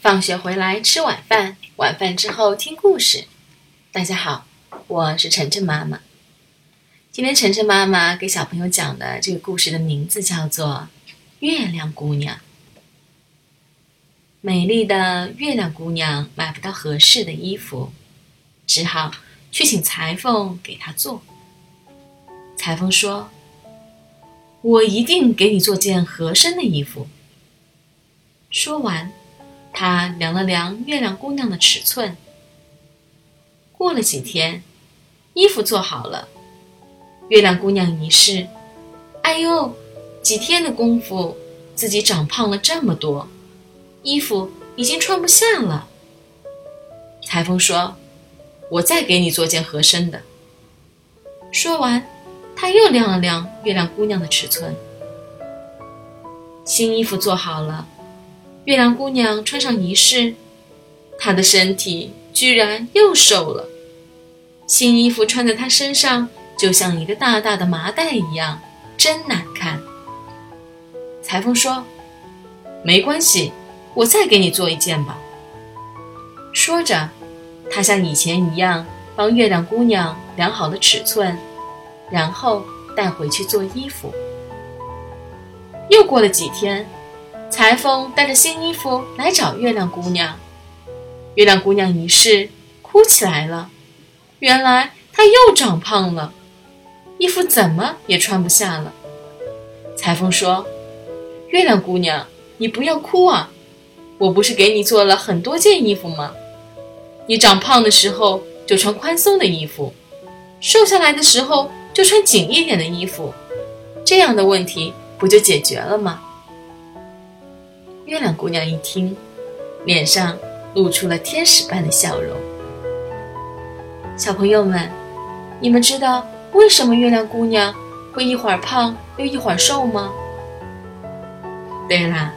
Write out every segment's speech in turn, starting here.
放学回来吃晚饭，晚饭之后听故事。大家好，我是晨晨妈妈。今天晨晨妈妈给小朋友讲的这个故事的名字叫做《月亮姑娘》。美丽的月亮姑娘买不到合适的衣服，只好去请裁缝给她做。裁缝说：“我一定给你做件合身的衣服。”说完。他量了量月亮姑娘的尺寸。过了几天，衣服做好了。月亮姑娘一试，哎呦，几天的功夫，自己长胖了这么多，衣服已经穿不下了。裁缝说：“我再给你做件合身的。”说完，他又量了量月亮姑娘的尺寸。新衣服做好了。月亮姑娘穿上一试，她的身体居然又瘦了。新衣服穿在她身上，就像一个大大的麻袋一样，真难看。裁缝说：“没关系，我再给你做一件吧。”说着，他像以前一样帮月亮姑娘量好了尺寸，然后带回去做衣服。又过了几天。裁缝带着新衣服来找月亮姑娘，月亮姑娘一试，哭起来了。原来她又长胖了，衣服怎么也穿不下了。裁缝说：“月亮姑娘，你不要哭啊，我不是给你做了很多件衣服吗？你长胖的时候就穿宽松的衣服，瘦下来的时候就穿紧一点的衣服，这样的问题不就解决了吗？”月亮姑娘一听，脸上露出了天使般的笑容。小朋友们，你们知道为什么月亮姑娘会一会儿胖又一会儿瘦吗？对啦，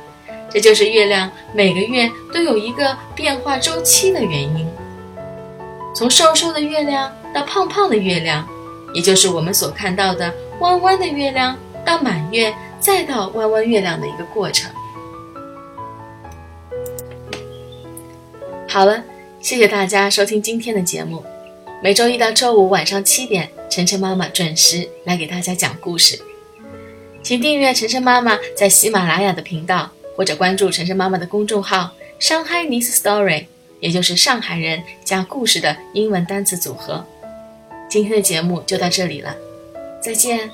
这就是月亮每个月都有一个变化周期的原因。从瘦瘦的月亮到胖胖的月亮，也就是我们所看到的弯弯的月亮，到满月再到弯弯月亮的一个过程。好了，谢谢大家收听今天的节目。每周一到周五晚上七点，晨晨妈妈准时来给大家讲故事。请订阅晨晨妈妈在喜马拉雅的频道，或者关注晨晨妈妈的公众号“上海 Nice Story”，也就是上海人加故事的英文单词组合。今天的节目就到这里了，再见。